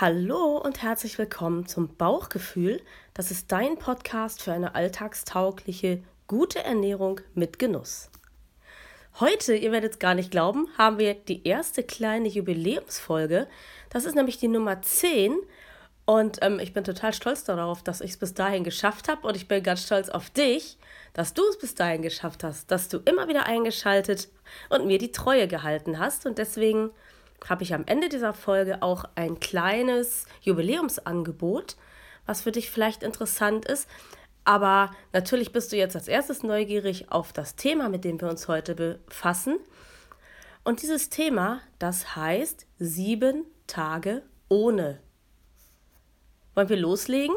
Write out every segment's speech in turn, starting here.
Hallo und herzlich willkommen zum Bauchgefühl. Das ist dein Podcast für eine alltagstaugliche, gute Ernährung mit Genuss. Heute, ihr werdet es gar nicht glauben, haben wir die erste kleine Jubiläumsfolge. Das ist nämlich die Nummer 10. Und ähm, ich bin total stolz darauf, dass ich es bis dahin geschafft habe. Und ich bin ganz stolz auf dich, dass du es bis dahin geschafft hast, dass du immer wieder eingeschaltet und mir die Treue gehalten hast. Und deswegen habe ich am Ende dieser Folge auch ein kleines Jubiläumsangebot, was für dich vielleicht interessant ist. Aber natürlich bist du jetzt als erstes neugierig auf das Thema, mit dem wir uns heute befassen. Und dieses Thema, das heißt sieben Tage ohne. Wollen wir loslegen?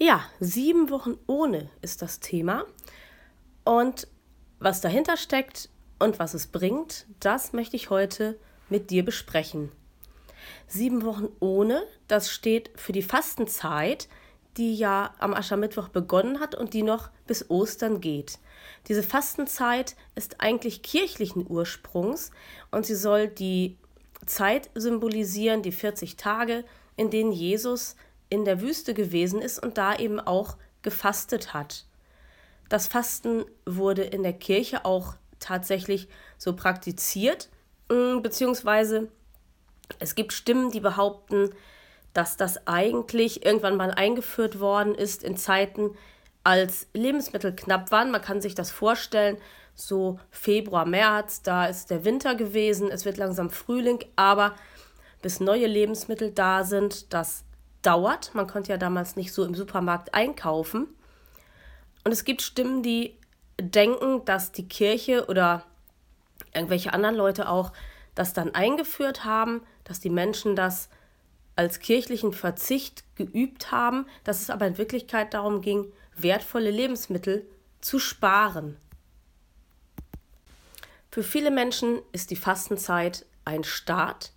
Ja, sieben Wochen ohne ist das Thema. Und was dahinter steckt und was es bringt, das möchte ich heute mit dir besprechen. Sieben Wochen ohne, das steht für die Fastenzeit, die ja am Aschermittwoch begonnen hat und die noch bis Ostern geht. Diese Fastenzeit ist eigentlich kirchlichen Ursprungs und sie soll die Zeit symbolisieren, die 40 Tage, in denen Jesus in der Wüste gewesen ist und da eben auch gefastet hat. Das Fasten wurde in der Kirche auch tatsächlich so praktiziert, mm, beziehungsweise es gibt Stimmen, die behaupten, dass das eigentlich irgendwann mal eingeführt worden ist in Zeiten, als Lebensmittel knapp waren. Man kann sich das vorstellen, so Februar, März, da ist der Winter gewesen, es wird langsam Frühling, aber bis neue Lebensmittel da sind, das dauert. Man konnte ja damals nicht so im Supermarkt einkaufen. Und es gibt Stimmen, die denken, dass die Kirche oder irgendwelche anderen Leute auch das dann eingeführt haben, dass die Menschen das als kirchlichen Verzicht geübt haben, dass es aber in Wirklichkeit darum ging, wertvolle Lebensmittel zu sparen. Für viele Menschen ist die Fastenzeit ein Start,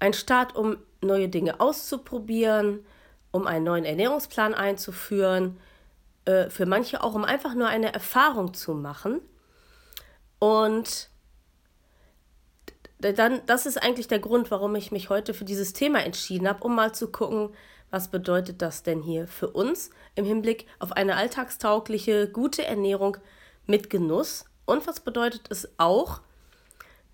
ein Start, um neue Dinge auszuprobieren, um einen neuen Ernährungsplan einzuführen, äh, für manche auch, um einfach nur eine Erfahrung zu machen. Und dann, das ist eigentlich der Grund, warum ich mich heute für dieses Thema entschieden habe, um mal zu gucken, was bedeutet das denn hier für uns im Hinblick auf eine alltagstaugliche, gute Ernährung mit Genuss und was bedeutet es auch,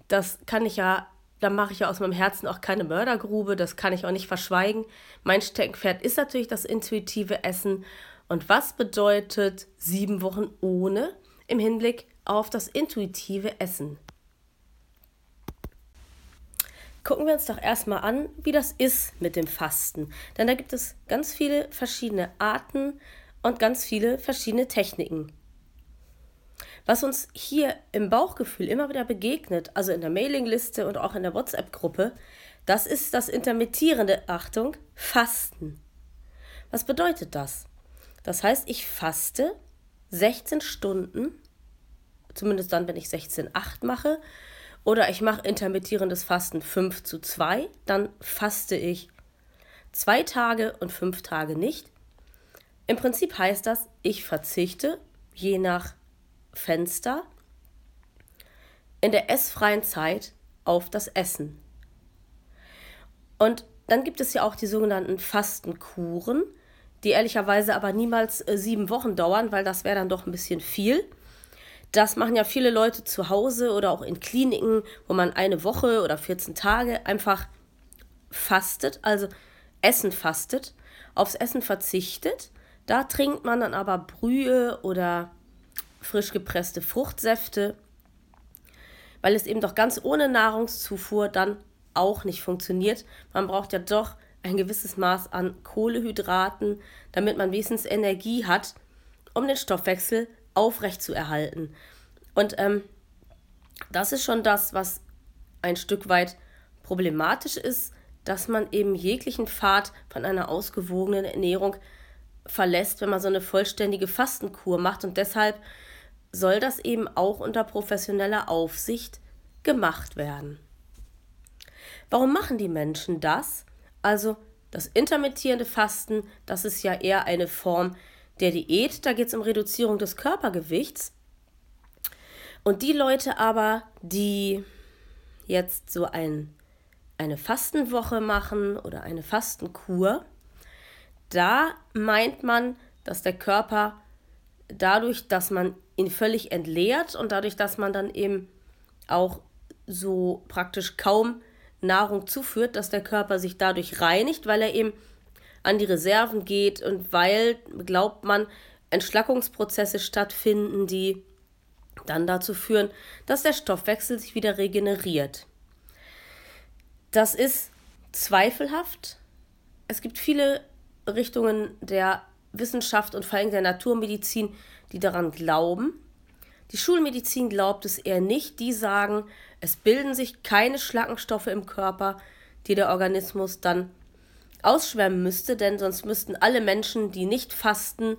das kann ich ja da mache ich ja aus meinem Herzen auch keine Mördergrube, das kann ich auch nicht verschweigen. Mein Steckenpferd ist natürlich das intuitive Essen. Und was bedeutet sieben Wochen ohne im Hinblick auf das intuitive Essen? Gucken wir uns doch erstmal an, wie das ist mit dem Fasten. Denn da gibt es ganz viele verschiedene Arten und ganz viele verschiedene Techniken. Was uns hier im Bauchgefühl immer wieder begegnet, also in der Mailingliste und auch in der WhatsApp-Gruppe, das ist das intermittierende, Achtung, Fasten. Was bedeutet das? Das heißt, ich faste 16 Stunden, zumindest dann, wenn ich 16,8 mache, oder ich mache intermittierendes Fasten 5 zu 2, dann faste ich zwei Tage und fünf Tage nicht. Im Prinzip heißt das, ich verzichte je nach Fenster in der essfreien Zeit auf das Essen. Und dann gibt es ja auch die sogenannten Fastenkuren, die ehrlicherweise aber niemals äh, sieben Wochen dauern, weil das wäre dann doch ein bisschen viel. Das machen ja viele Leute zu Hause oder auch in Kliniken, wo man eine Woche oder 14 Tage einfach fastet, also Essen fastet, aufs Essen verzichtet. Da trinkt man dann aber Brühe oder frisch gepresste Fruchtsäfte, weil es eben doch ganz ohne Nahrungszufuhr dann auch nicht funktioniert. Man braucht ja doch ein gewisses Maß an Kohlehydraten, damit man wenigstens Energie hat, um den Stoffwechsel aufrechtzuerhalten. Und ähm, das ist schon das, was ein Stück weit problematisch ist, dass man eben jeglichen Pfad von einer ausgewogenen Ernährung verlässt, wenn man so eine vollständige Fastenkur macht. Und deshalb soll das eben auch unter professioneller Aufsicht gemacht werden. Warum machen die Menschen das? Also das intermittierende Fasten, das ist ja eher eine Form der Diät, da geht es um Reduzierung des Körpergewichts. Und die Leute aber, die jetzt so ein, eine Fastenwoche machen oder eine Fastenkur, da meint man, dass der Körper dadurch, dass man ihn völlig entleert und dadurch, dass man dann eben auch so praktisch kaum Nahrung zuführt, dass der Körper sich dadurch reinigt, weil er eben an die Reserven geht und weil, glaubt man, Entschlackungsprozesse stattfinden, die dann dazu führen, dass der Stoffwechsel sich wieder regeneriert. Das ist zweifelhaft. Es gibt viele Richtungen der Wissenschaft und vor allem der Naturmedizin, die daran glauben. Die Schulmedizin glaubt es eher nicht. Die sagen, es bilden sich keine Schlackenstoffe im Körper, die der Organismus dann ausschwemmen müsste, denn sonst müssten alle Menschen, die nicht fasten,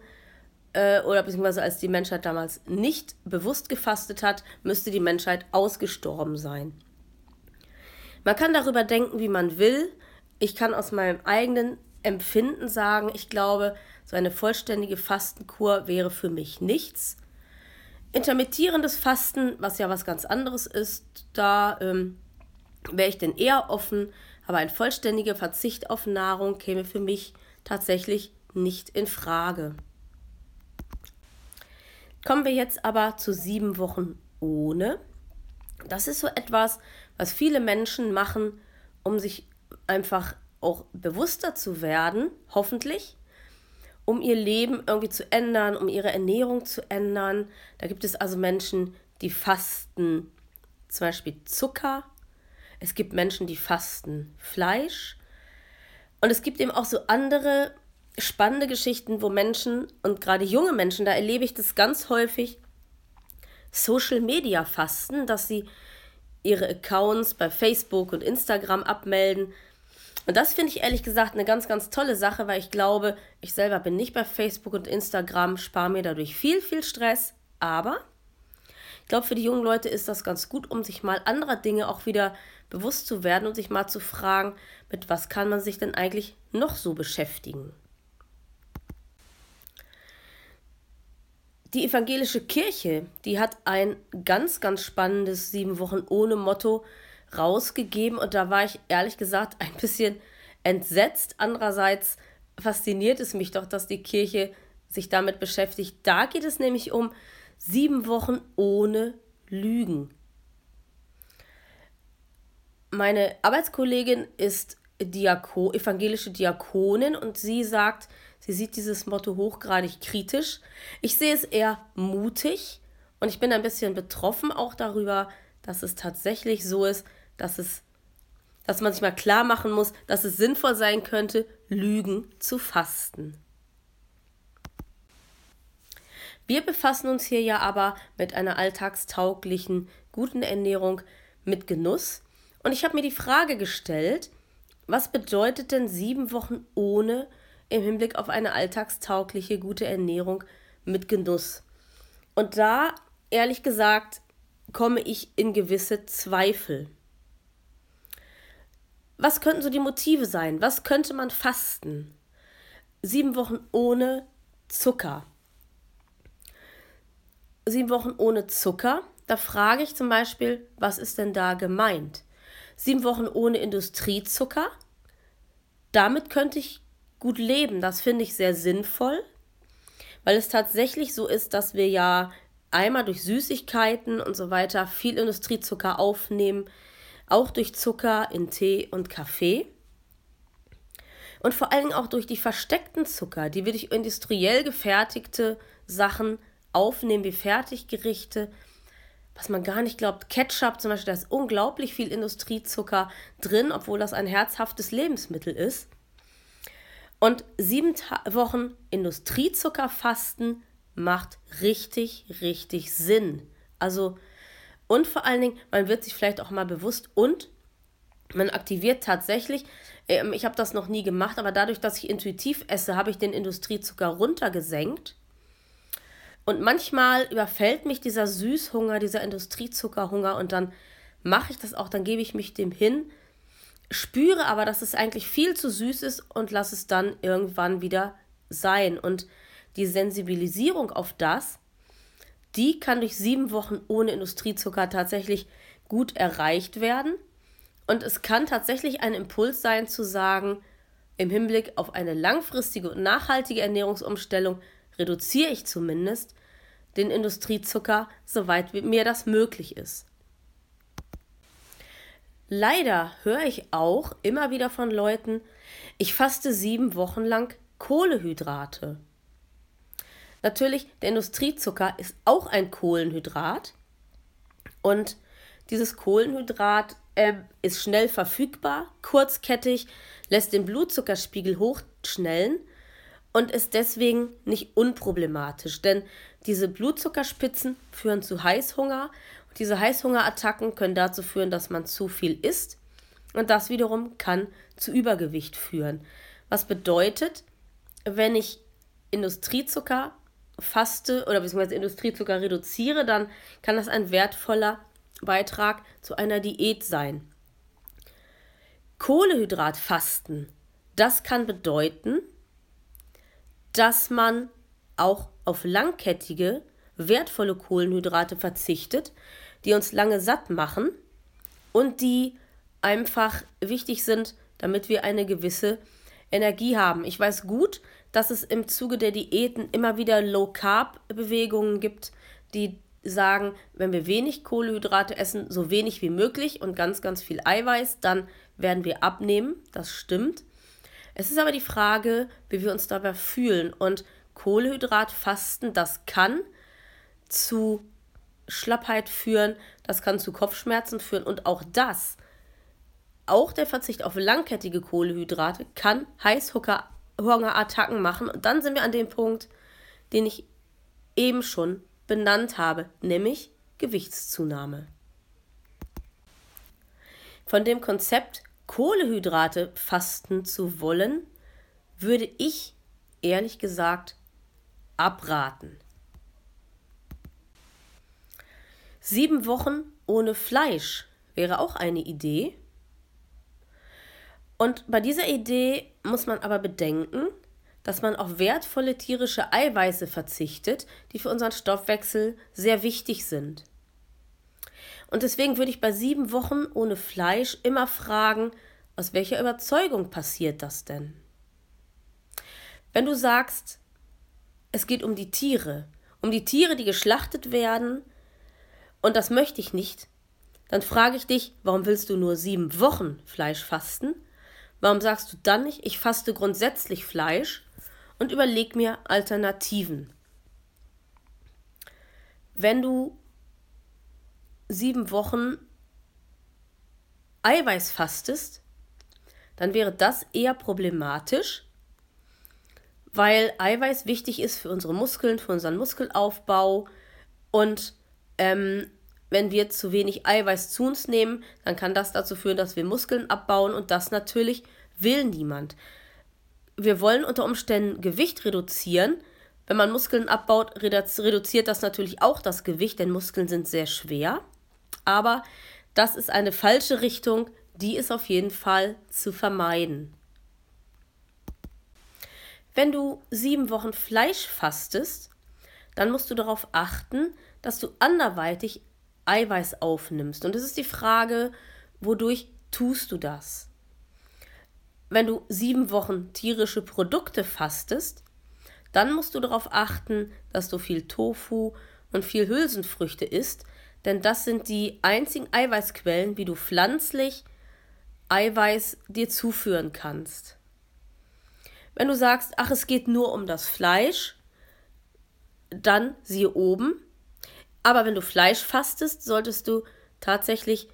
äh, oder beziehungsweise als die Menschheit damals nicht bewusst gefastet hat, müsste die Menschheit ausgestorben sein. Man kann darüber denken, wie man will. Ich kann aus meinem eigenen Empfinden sagen, ich glaube, so eine vollständige Fastenkur wäre für mich nichts. Intermittierendes Fasten, was ja was ganz anderes ist, da ähm, wäre ich denn eher offen, aber ein vollständiger Verzicht auf Nahrung käme für mich tatsächlich nicht in Frage. Kommen wir jetzt aber zu sieben Wochen ohne. Das ist so etwas, was viele Menschen machen, um sich einfach auch bewusster zu werden, hoffentlich, um ihr Leben irgendwie zu ändern, um ihre Ernährung zu ändern. Da gibt es also Menschen, die fasten zum Beispiel Zucker. Es gibt Menschen, die fasten Fleisch. Und es gibt eben auch so andere spannende Geschichten, wo Menschen und gerade junge Menschen, da erlebe ich das ganz häufig, Social Media fasten, dass sie ihre Accounts bei Facebook und Instagram abmelden und das finde ich ehrlich gesagt eine ganz, ganz tolle Sache, weil ich glaube, ich selber bin nicht bei Facebook und Instagram, spare mir dadurch viel, viel Stress. Aber ich glaube, für die jungen Leute ist das ganz gut, um sich mal anderer Dinge auch wieder bewusst zu werden und sich mal zu fragen, mit was kann man sich denn eigentlich noch so beschäftigen. Die evangelische Kirche, die hat ein ganz, ganz spannendes sieben Wochen ohne Motto rausgegeben und da war ich ehrlich gesagt ein bisschen entsetzt. Andererseits fasziniert es mich doch, dass die Kirche sich damit beschäftigt. Da geht es nämlich um sieben Wochen ohne Lügen. Meine Arbeitskollegin ist Diako, evangelische Diakonin und sie sagt, sie sieht dieses Motto hochgradig kritisch. Ich sehe es eher mutig und ich bin ein bisschen betroffen auch darüber, dass es tatsächlich so ist, dass es dass man sich mal klar machen muss, dass es sinnvoll sein könnte, Lügen zu fasten. Wir befassen uns hier ja aber mit einer alltagstauglichen, guten Ernährung mit Genuss. Und ich habe mir die Frage gestellt, was bedeutet denn sieben Wochen ohne im Hinblick auf eine alltagstaugliche, gute Ernährung mit Genuss? Und da, ehrlich gesagt, komme ich in gewisse Zweifel. Was könnten so die Motive sein? Was könnte man fasten? Sieben Wochen ohne Zucker. Sieben Wochen ohne Zucker. Da frage ich zum Beispiel, was ist denn da gemeint? Sieben Wochen ohne Industriezucker. Damit könnte ich gut leben. Das finde ich sehr sinnvoll, weil es tatsächlich so ist, dass wir ja einmal durch Süßigkeiten und so weiter viel Industriezucker aufnehmen auch durch Zucker in Tee und Kaffee. Und vor allem auch durch die versteckten Zucker, die wir durch industriell gefertigte Sachen aufnehmen, wie Fertiggerichte, was man gar nicht glaubt. Ketchup zum Beispiel, da ist unglaublich viel Industriezucker drin, obwohl das ein herzhaftes Lebensmittel ist. Und sieben Ta Wochen Industriezuckerfasten macht richtig, richtig Sinn Also, und vor allen Dingen, man wird sich vielleicht auch mal bewusst und man aktiviert tatsächlich, ähm, ich habe das noch nie gemacht, aber dadurch, dass ich intuitiv esse, habe ich den Industriezucker runtergesenkt. Und manchmal überfällt mich dieser Süßhunger, dieser Industriezuckerhunger und dann mache ich das auch, dann gebe ich mich dem hin, spüre aber, dass es eigentlich viel zu süß ist und lasse es dann irgendwann wieder sein. Und die Sensibilisierung auf das, die kann durch sieben Wochen ohne Industriezucker tatsächlich gut erreicht werden. Und es kann tatsächlich ein Impuls sein zu sagen, im Hinblick auf eine langfristige und nachhaltige Ernährungsumstellung reduziere ich zumindest den Industriezucker, soweit mir das möglich ist. Leider höre ich auch immer wieder von Leuten, ich faste sieben Wochen lang Kohlehydrate. Natürlich, der Industriezucker ist auch ein Kohlenhydrat und dieses Kohlenhydrat äh, ist schnell verfügbar, kurzkettig, lässt den Blutzuckerspiegel hochschnellen und ist deswegen nicht unproblematisch, denn diese Blutzuckerspitzen führen zu Heißhunger und diese Heißhungerattacken können dazu führen, dass man zu viel isst und das wiederum kann zu Übergewicht führen. Was bedeutet, wenn ich Industriezucker faste oder beziehungsweise Industriezucker reduziere, dann kann das ein wertvoller Beitrag zu einer Diät sein. Kohlehydratfasten, das kann bedeuten, dass man auch auf langkettige, wertvolle Kohlenhydrate verzichtet, die uns lange satt machen und die einfach wichtig sind, damit wir eine gewisse Energie haben. Ich weiß gut, dass es im Zuge der Diäten immer wieder Low-Carb-Bewegungen gibt, die sagen, wenn wir wenig Kohlenhydrate essen, so wenig wie möglich und ganz, ganz viel Eiweiß, dann werden wir abnehmen. Das stimmt. Es ist aber die Frage, wie wir uns dabei fühlen. Und Kohlehydratfasten, das kann zu Schlappheit führen, das kann zu Kopfschmerzen führen und auch das, auch der Verzicht auf langkettige Kohlehydrate kann Heißhungerattacken machen. Und dann sind wir an dem Punkt, den ich eben schon benannt habe, nämlich Gewichtszunahme. Von dem Konzept Kohlehydrate fasten zu wollen, würde ich ehrlich gesagt abraten. Sieben Wochen ohne Fleisch wäre auch eine Idee. Und bei dieser Idee muss man aber bedenken, dass man auf wertvolle tierische Eiweiße verzichtet, die für unseren Stoffwechsel sehr wichtig sind. Und deswegen würde ich bei sieben Wochen ohne Fleisch immer fragen, aus welcher Überzeugung passiert das denn? Wenn du sagst, es geht um die Tiere, um die Tiere, die geschlachtet werden, und das möchte ich nicht, dann frage ich dich, warum willst du nur sieben Wochen Fleisch fasten? Warum sagst du dann nicht, ich faste grundsätzlich Fleisch und überleg mir Alternativen? Wenn du sieben Wochen Eiweiß fastest, dann wäre das eher problematisch, weil Eiweiß wichtig ist für unsere Muskeln, für unseren Muskelaufbau und ähm, wenn wir zu wenig Eiweiß zu uns nehmen, dann kann das dazu führen, dass wir Muskeln abbauen und das natürlich will niemand. Wir wollen unter Umständen Gewicht reduzieren. Wenn man Muskeln abbaut, reduziert das natürlich auch das Gewicht, denn Muskeln sind sehr schwer aber das ist eine falsche Richtung, die ist auf jeden Fall zu vermeiden. Wenn du sieben Wochen Fleisch fastest, dann musst du darauf achten, dass du anderweitig Eiweiß aufnimmst. Und es ist die Frage, wodurch tust du das? Wenn du sieben Wochen tierische Produkte fastest, dann musst du darauf achten, dass du viel Tofu und viel Hülsenfrüchte isst, denn das sind die einzigen Eiweißquellen, wie du pflanzlich Eiweiß dir zuführen kannst. Wenn du sagst, ach, es geht nur um das Fleisch, dann siehe oben. Aber wenn du Fleisch fastest, solltest du tatsächlich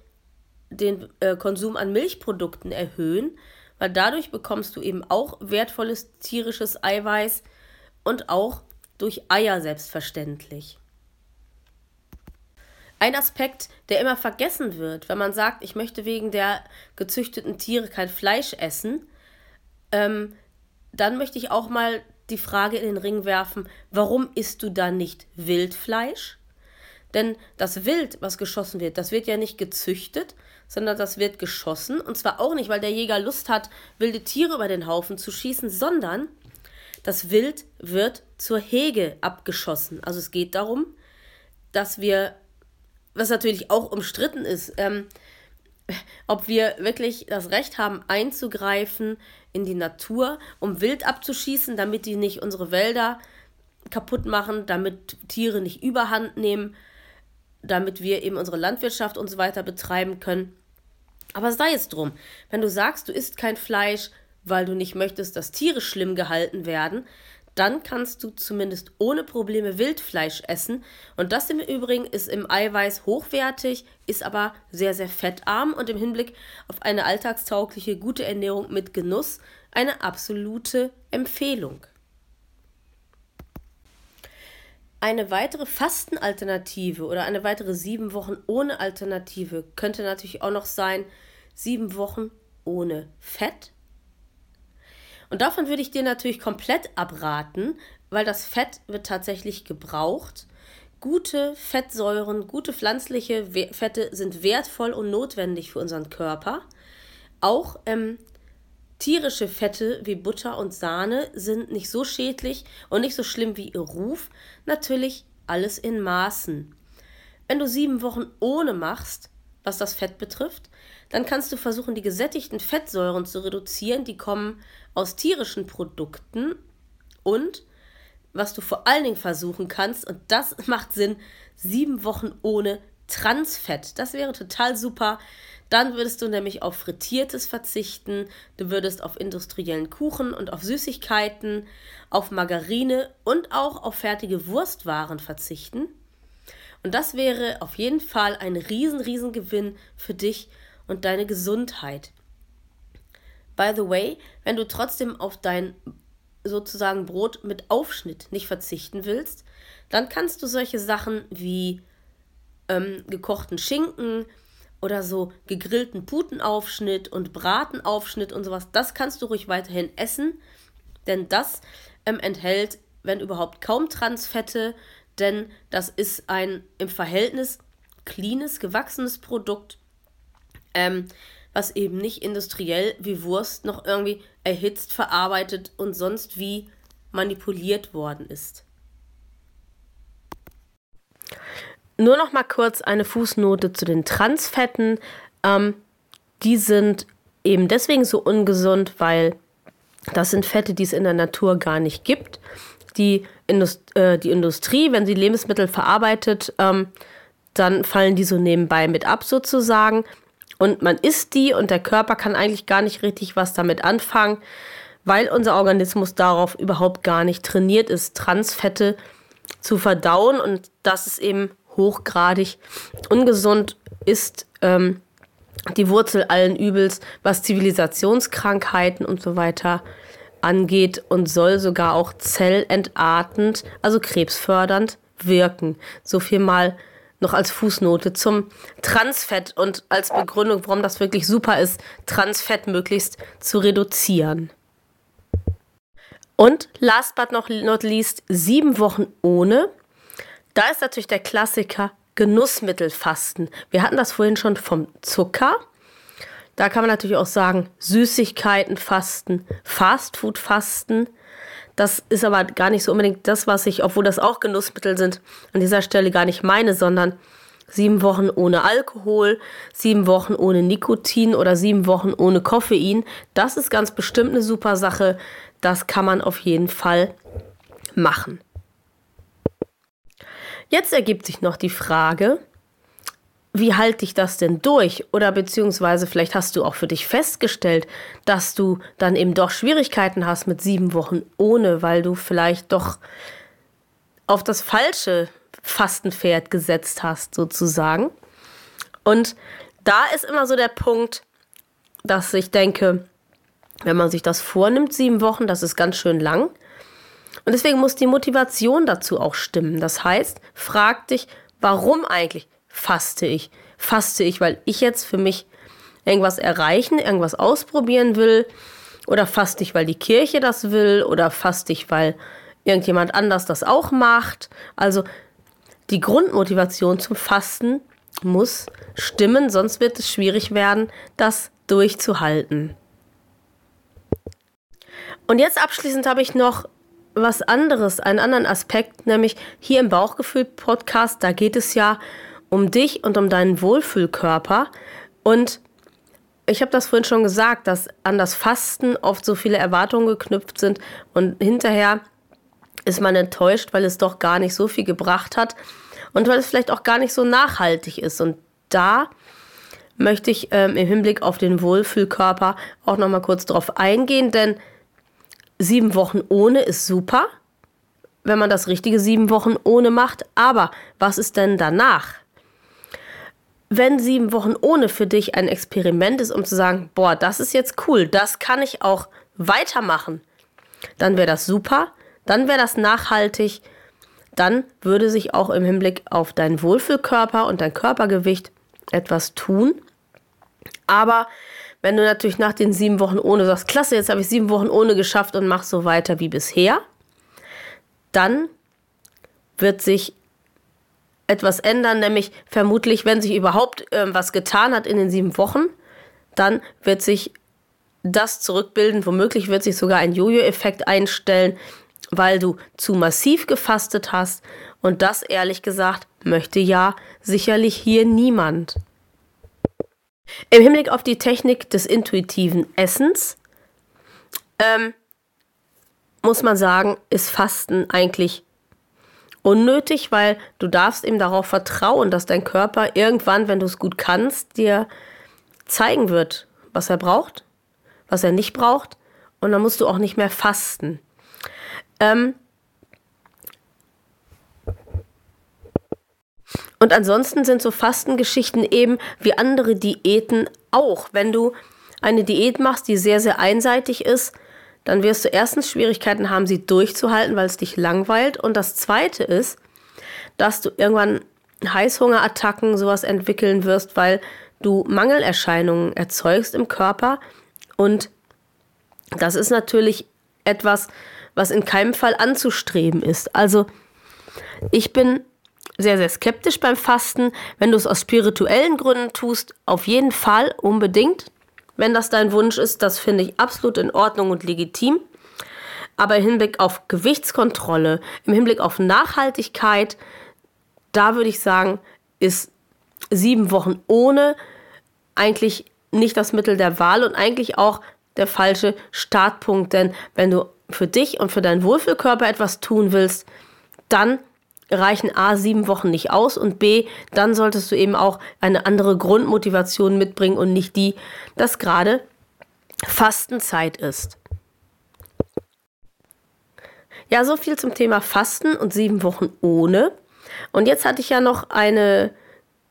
den äh, Konsum an Milchprodukten erhöhen, weil dadurch bekommst du eben auch wertvolles tierisches Eiweiß und auch durch Eier selbstverständlich. Ein Aspekt, der immer vergessen wird, wenn man sagt, ich möchte wegen der gezüchteten Tiere kein Fleisch essen, ähm, dann möchte ich auch mal die Frage in den Ring werfen, warum isst du dann nicht Wildfleisch? Denn das Wild, was geschossen wird, das wird ja nicht gezüchtet, sondern das wird geschossen. Und zwar auch nicht, weil der Jäger Lust hat, wilde Tiere über den Haufen zu schießen, sondern das Wild wird zur Hege abgeschossen. Also es geht darum, dass wir, was natürlich auch umstritten ist, ähm, ob wir wirklich das Recht haben, einzugreifen in die Natur, um Wild abzuschießen, damit die nicht unsere Wälder kaputt machen, damit Tiere nicht überhand nehmen, damit wir eben unsere Landwirtschaft und so weiter betreiben können. Aber sei es drum, wenn du sagst, du isst kein Fleisch, weil du nicht möchtest, dass Tiere schlimm gehalten werden, dann kannst du zumindest ohne Probleme Wildfleisch essen. Und das im Übrigen ist im Eiweiß hochwertig, ist aber sehr, sehr fettarm und im Hinblick auf eine alltagstaugliche, gute Ernährung mit Genuss eine absolute Empfehlung. Eine weitere Fastenalternative oder eine weitere sieben Wochen ohne Alternative könnte natürlich auch noch sein, sieben Wochen ohne Fett und davon würde ich dir natürlich komplett abraten, weil das Fett wird tatsächlich gebraucht. Gute Fettsäuren, gute pflanzliche Fette sind wertvoll und notwendig für unseren Körper. Auch ähm, tierische Fette wie Butter und Sahne sind nicht so schädlich und nicht so schlimm wie ihr Ruf. Natürlich alles in Maßen. Wenn du sieben Wochen ohne machst, was das Fett betrifft, dann kannst du versuchen, die gesättigten Fettsäuren zu reduzieren. Die kommen aus tierischen Produkten und was du vor allen Dingen versuchen kannst, und das macht Sinn, sieben Wochen ohne Transfett. Das wäre total super. Dann würdest du nämlich auf Frittiertes verzichten, du würdest auf industriellen Kuchen und auf Süßigkeiten, auf Margarine und auch auf fertige Wurstwaren verzichten. Und das wäre auf jeden Fall ein riesen, riesen Gewinn für dich und deine Gesundheit. By the way, wenn du trotzdem auf dein sozusagen Brot mit Aufschnitt nicht verzichten willst, dann kannst du solche Sachen wie ähm, gekochten Schinken oder so gegrillten Putenaufschnitt und Bratenaufschnitt und sowas, das kannst du ruhig weiterhin essen, denn das ähm, enthält, wenn überhaupt, kaum Transfette, denn das ist ein im Verhältnis cleanes, gewachsenes Produkt ähm, was eben nicht industriell wie Wurst noch irgendwie erhitzt, verarbeitet und sonst wie manipuliert worden ist. Nur noch mal kurz eine Fußnote zu den Transfetten. Ähm, die sind eben deswegen so ungesund, weil das sind Fette, die es in der Natur gar nicht gibt. Die, Indust äh, die Industrie, wenn sie Lebensmittel verarbeitet, ähm, dann fallen die so nebenbei mit ab sozusagen und man isst die und der Körper kann eigentlich gar nicht richtig was damit anfangen, weil unser Organismus darauf überhaupt gar nicht trainiert ist, Transfette zu verdauen und das ist eben hochgradig ungesund ist. Ähm, die Wurzel allen Übels, was Zivilisationskrankheiten und so weiter angeht und soll sogar auch zellentartend, also krebsfördernd wirken. So viel mal noch als Fußnote zum Transfett und als Begründung, warum das wirklich super ist, Transfett möglichst zu reduzieren. Und last but not least, sieben Wochen ohne. Da ist natürlich der Klassiker Genussmittelfasten. Wir hatten das vorhin schon vom Zucker. Da kann man natürlich auch sagen, Süßigkeiten fasten, Fastfood fasten. Das ist aber gar nicht so unbedingt das, was ich, obwohl das auch Genussmittel sind, an dieser Stelle gar nicht meine, sondern sieben Wochen ohne Alkohol, sieben Wochen ohne Nikotin oder sieben Wochen ohne Koffein. Das ist ganz bestimmt eine super Sache. Das kann man auf jeden Fall machen. Jetzt ergibt sich noch die Frage, wie halte ich das denn durch? Oder beziehungsweise vielleicht hast du auch für dich festgestellt, dass du dann eben doch Schwierigkeiten hast mit sieben Wochen ohne, weil du vielleicht doch auf das falsche Fastenpferd gesetzt hast, sozusagen. Und da ist immer so der Punkt, dass ich denke, wenn man sich das vornimmt, sieben Wochen, das ist ganz schön lang. Und deswegen muss die Motivation dazu auch stimmen. Das heißt, frag dich, warum eigentlich? faste ich? Faste ich, weil ich jetzt für mich irgendwas erreichen, irgendwas ausprobieren will? Oder faste ich, weil die Kirche das will? Oder faste ich, weil irgendjemand anders das auch macht? Also die Grundmotivation zum Fasten muss stimmen, sonst wird es schwierig werden, das durchzuhalten. Und jetzt abschließend habe ich noch was anderes, einen anderen Aspekt, nämlich hier im Bauchgefühl-Podcast, da geht es ja um dich und um deinen Wohlfühlkörper. Und ich habe das vorhin schon gesagt, dass an das Fasten oft so viele Erwartungen geknüpft sind und hinterher ist man enttäuscht, weil es doch gar nicht so viel gebracht hat und weil es vielleicht auch gar nicht so nachhaltig ist. Und da möchte ich ähm, im Hinblick auf den Wohlfühlkörper auch noch mal kurz drauf eingehen, denn sieben Wochen ohne ist super, wenn man das richtige sieben Wochen ohne macht. Aber was ist denn danach? Wenn sieben Wochen ohne für dich ein Experiment ist, um zu sagen, boah, das ist jetzt cool, das kann ich auch weitermachen, dann wäre das super, dann wäre das nachhaltig, dann würde sich auch im Hinblick auf deinen Wohlfühlkörper und dein Körpergewicht etwas tun. Aber wenn du natürlich nach den sieben Wochen ohne sagst, klasse, jetzt habe ich sieben Wochen ohne geschafft und mach so weiter wie bisher, dann wird sich etwas ändern, nämlich vermutlich, wenn sich überhaupt äh, was getan hat in den sieben Wochen, dann wird sich das zurückbilden. Womöglich wird sich sogar ein Jojo-Effekt einstellen, weil du zu massiv gefastet hast. Und das, ehrlich gesagt, möchte ja sicherlich hier niemand. Im Hinblick auf die Technik des intuitiven Essens ähm, muss man sagen, ist Fasten eigentlich unnötig, weil du darfst eben darauf vertrauen, dass dein Körper irgendwann, wenn du es gut kannst, dir zeigen wird, was er braucht, was er nicht braucht. Und dann musst du auch nicht mehr fasten. Ähm, Und ansonsten sind so Fastengeschichten eben wie andere Diäten auch. Wenn du eine Diät machst, die sehr, sehr einseitig ist, dann wirst du erstens Schwierigkeiten haben, sie durchzuhalten, weil es dich langweilt. Und das Zweite ist, dass du irgendwann Heißhungerattacken, sowas entwickeln wirst, weil du Mangelerscheinungen erzeugst im Körper. Und das ist natürlich etwas, was in keinem Fall anzustreben ist. Also ich bin sehr, sehr skeptisch beim Fasten. Wenn du es aus spirituellen Gründen tust, auf jeden Fall unbedingt. Wenn das dein Wunsch ist, das finde ich absolut in Ordnung und legitim. Aber im Hinblick auf Gewichtskontrolle, im Hinblick auf Nachhaltigkeit, da würde ich sagen, ist sieben Wochen ohne eigentlich nicht das Mittel der Wahl und eigentlich auch der falsche Startpunkt. Denn wenn du für dich und für deinen Wohlfühlkörper etwas tun willst, dann reichen A sieben Wochen nicht aus und B, dann solltest du eben auch eine andere Grundmotivation mitbringen und nicht die, dass gerade Fastenzeit ist. Ja, so viel zum Thema Fasten und sieben Wochen ohne. Und jetzt hatte ich ja noch eine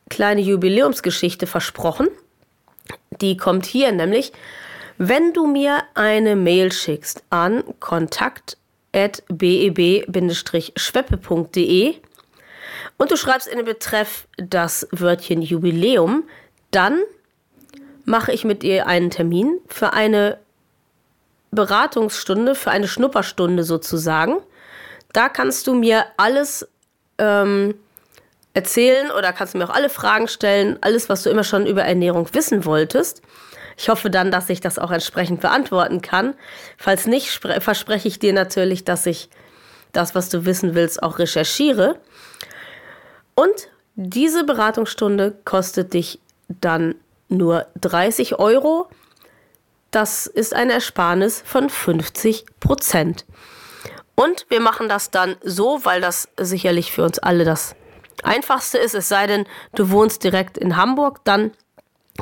kleine Jubiläumsgeschichte versprochen. Die kommt hier nämlich, wenn du mir eine Mail schickst an kontakt beb-schweppe.de und du schreibst in den Betreff das Wörtchen Jubiläum, dann mache ich mit dir einen Termin für eine Beratungsstunde, für eine Schnupperstunde sozusagen. Da kannst du mir alles ähm, erzählen oder kannst du mir auch alle Fragen stellen, alles, was du immer schon über Ernährung wissen wolltest. Ich hoffe dann, dass ich das auch entsprechend beantworten kann. Falls nicht, verspreche ich dir natürlich, dass ich das, was du wissen willst, auch recherchiere. Und diese Beratungsstunde kostet dich dann nur 30 Euro. Das ist eine Ersparnis von 50 Prozent. Und wir machen das dann so, weil das sicherlich für uns alle das Einfachste ist, es sei denn, du wohnst direkt in Hamburg, dann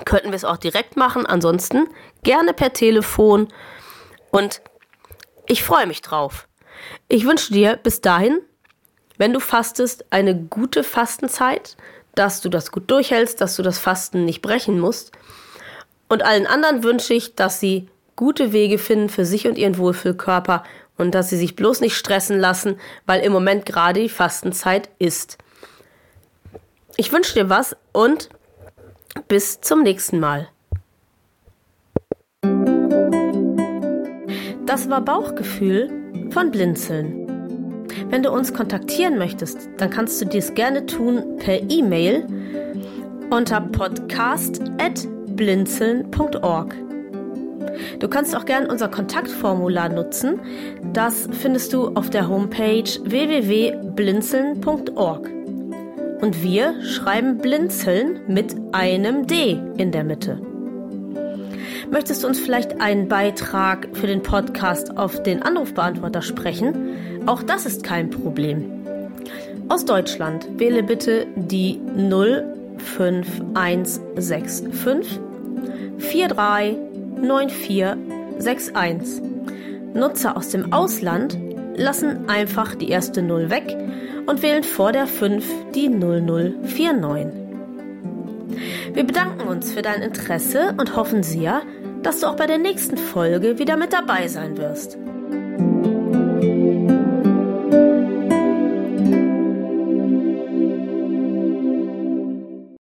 könnten wir es auch direkt machen. Ansonsten gerne per Telefon. Und ich freue mich drauf. Ich wünsche dir bis dahin, wenn du fastest, eine gute Fastenzeit, dass du das gut durchhältst, dass du das Fasten nicht brechen musst. Und allen anderen wünsche ich, dass sie gute Wege finden für sich und ihren Wohlfühlkörper und dass sie sich bloß nicht stressen lassen, weil im Moment gerade die Fastenzeit ist. Ich wünsche dir was und bis zum nächsten Mal. Das war Bauchgefühl von Blinzeln. Wenn du uns kontaktieren möchtest, dann kannst du dies gerne tun per E-Mail unter podcast.blinzeln.org. Du kannst auch gerne unser Kontaktformular nutzen. Das findest du auf der Homepage www.blinzeln.org. Und wir schreiben Blinzeln mit einem D in der Mitte. Möchtest du uns vielleicht einen Beitrag für den Podcast auf den Anrufbeantworter sprechen? Auch das ist kein Problem. Aus Deutschland wähle bitte die 05165 439461. Nutzer aus dem Ausland lassen einfach die erste 0 weg und wählen vor der 5 die 0049. Wir bedanken uns für dein Interesse und hoffen sehr, dass du auch bei der nächsten Folge wieder mit dabei sein wirst.